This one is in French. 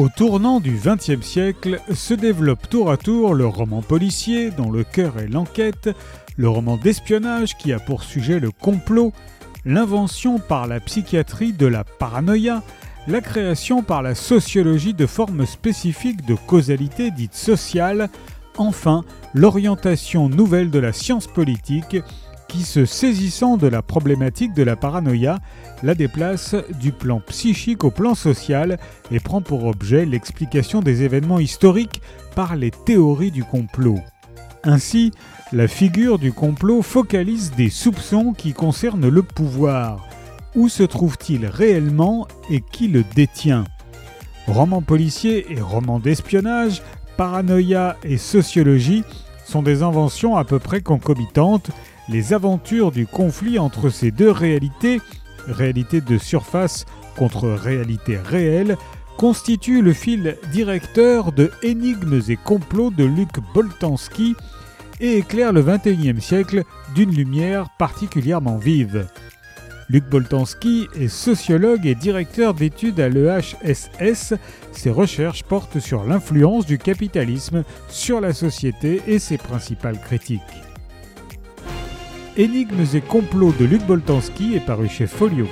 Au tournant du XXe siècle se développe tour à tour le roman policier dont le cœur est l'enquête, le roman d'espionnage qui a pour sujet le complot, l'invention par la psychiatrie de la paranoïa, la création par la sociologie de formes spécifiques de causalité dite sociale, enfin l'orientation nouvelle de la science politique qui, se saisissant de la problématique de la paranoïa, la déplace du plan psychique au plan social et prend pour objet l'explication des événements historiques par les théories du complot. Ainsi, la figure du complot focalise des soupçons qui concernent le pouvoir. Où se trouve-t-il réellement et qui le détient? Romans policiers et romans d'espionnage, paranoïa et sociologie sont des inventions à peu près concomitantes les aventures du conflit entre ces deux réalités, réalité de surface contre réalité réelle, constituent le fil directeur de Énigmes et complots de Luc Boltanski et éclairent le XXIe siècle d'une lumière particulièrement vive. Luc Boltanski est sociologue et directeur d'études à l'EHSS. Ses recherches portent sur l'influence du capitalisme sur la société et ses principales critiques. Énigmes et complots de Luc Boltanski est paru chez Folio.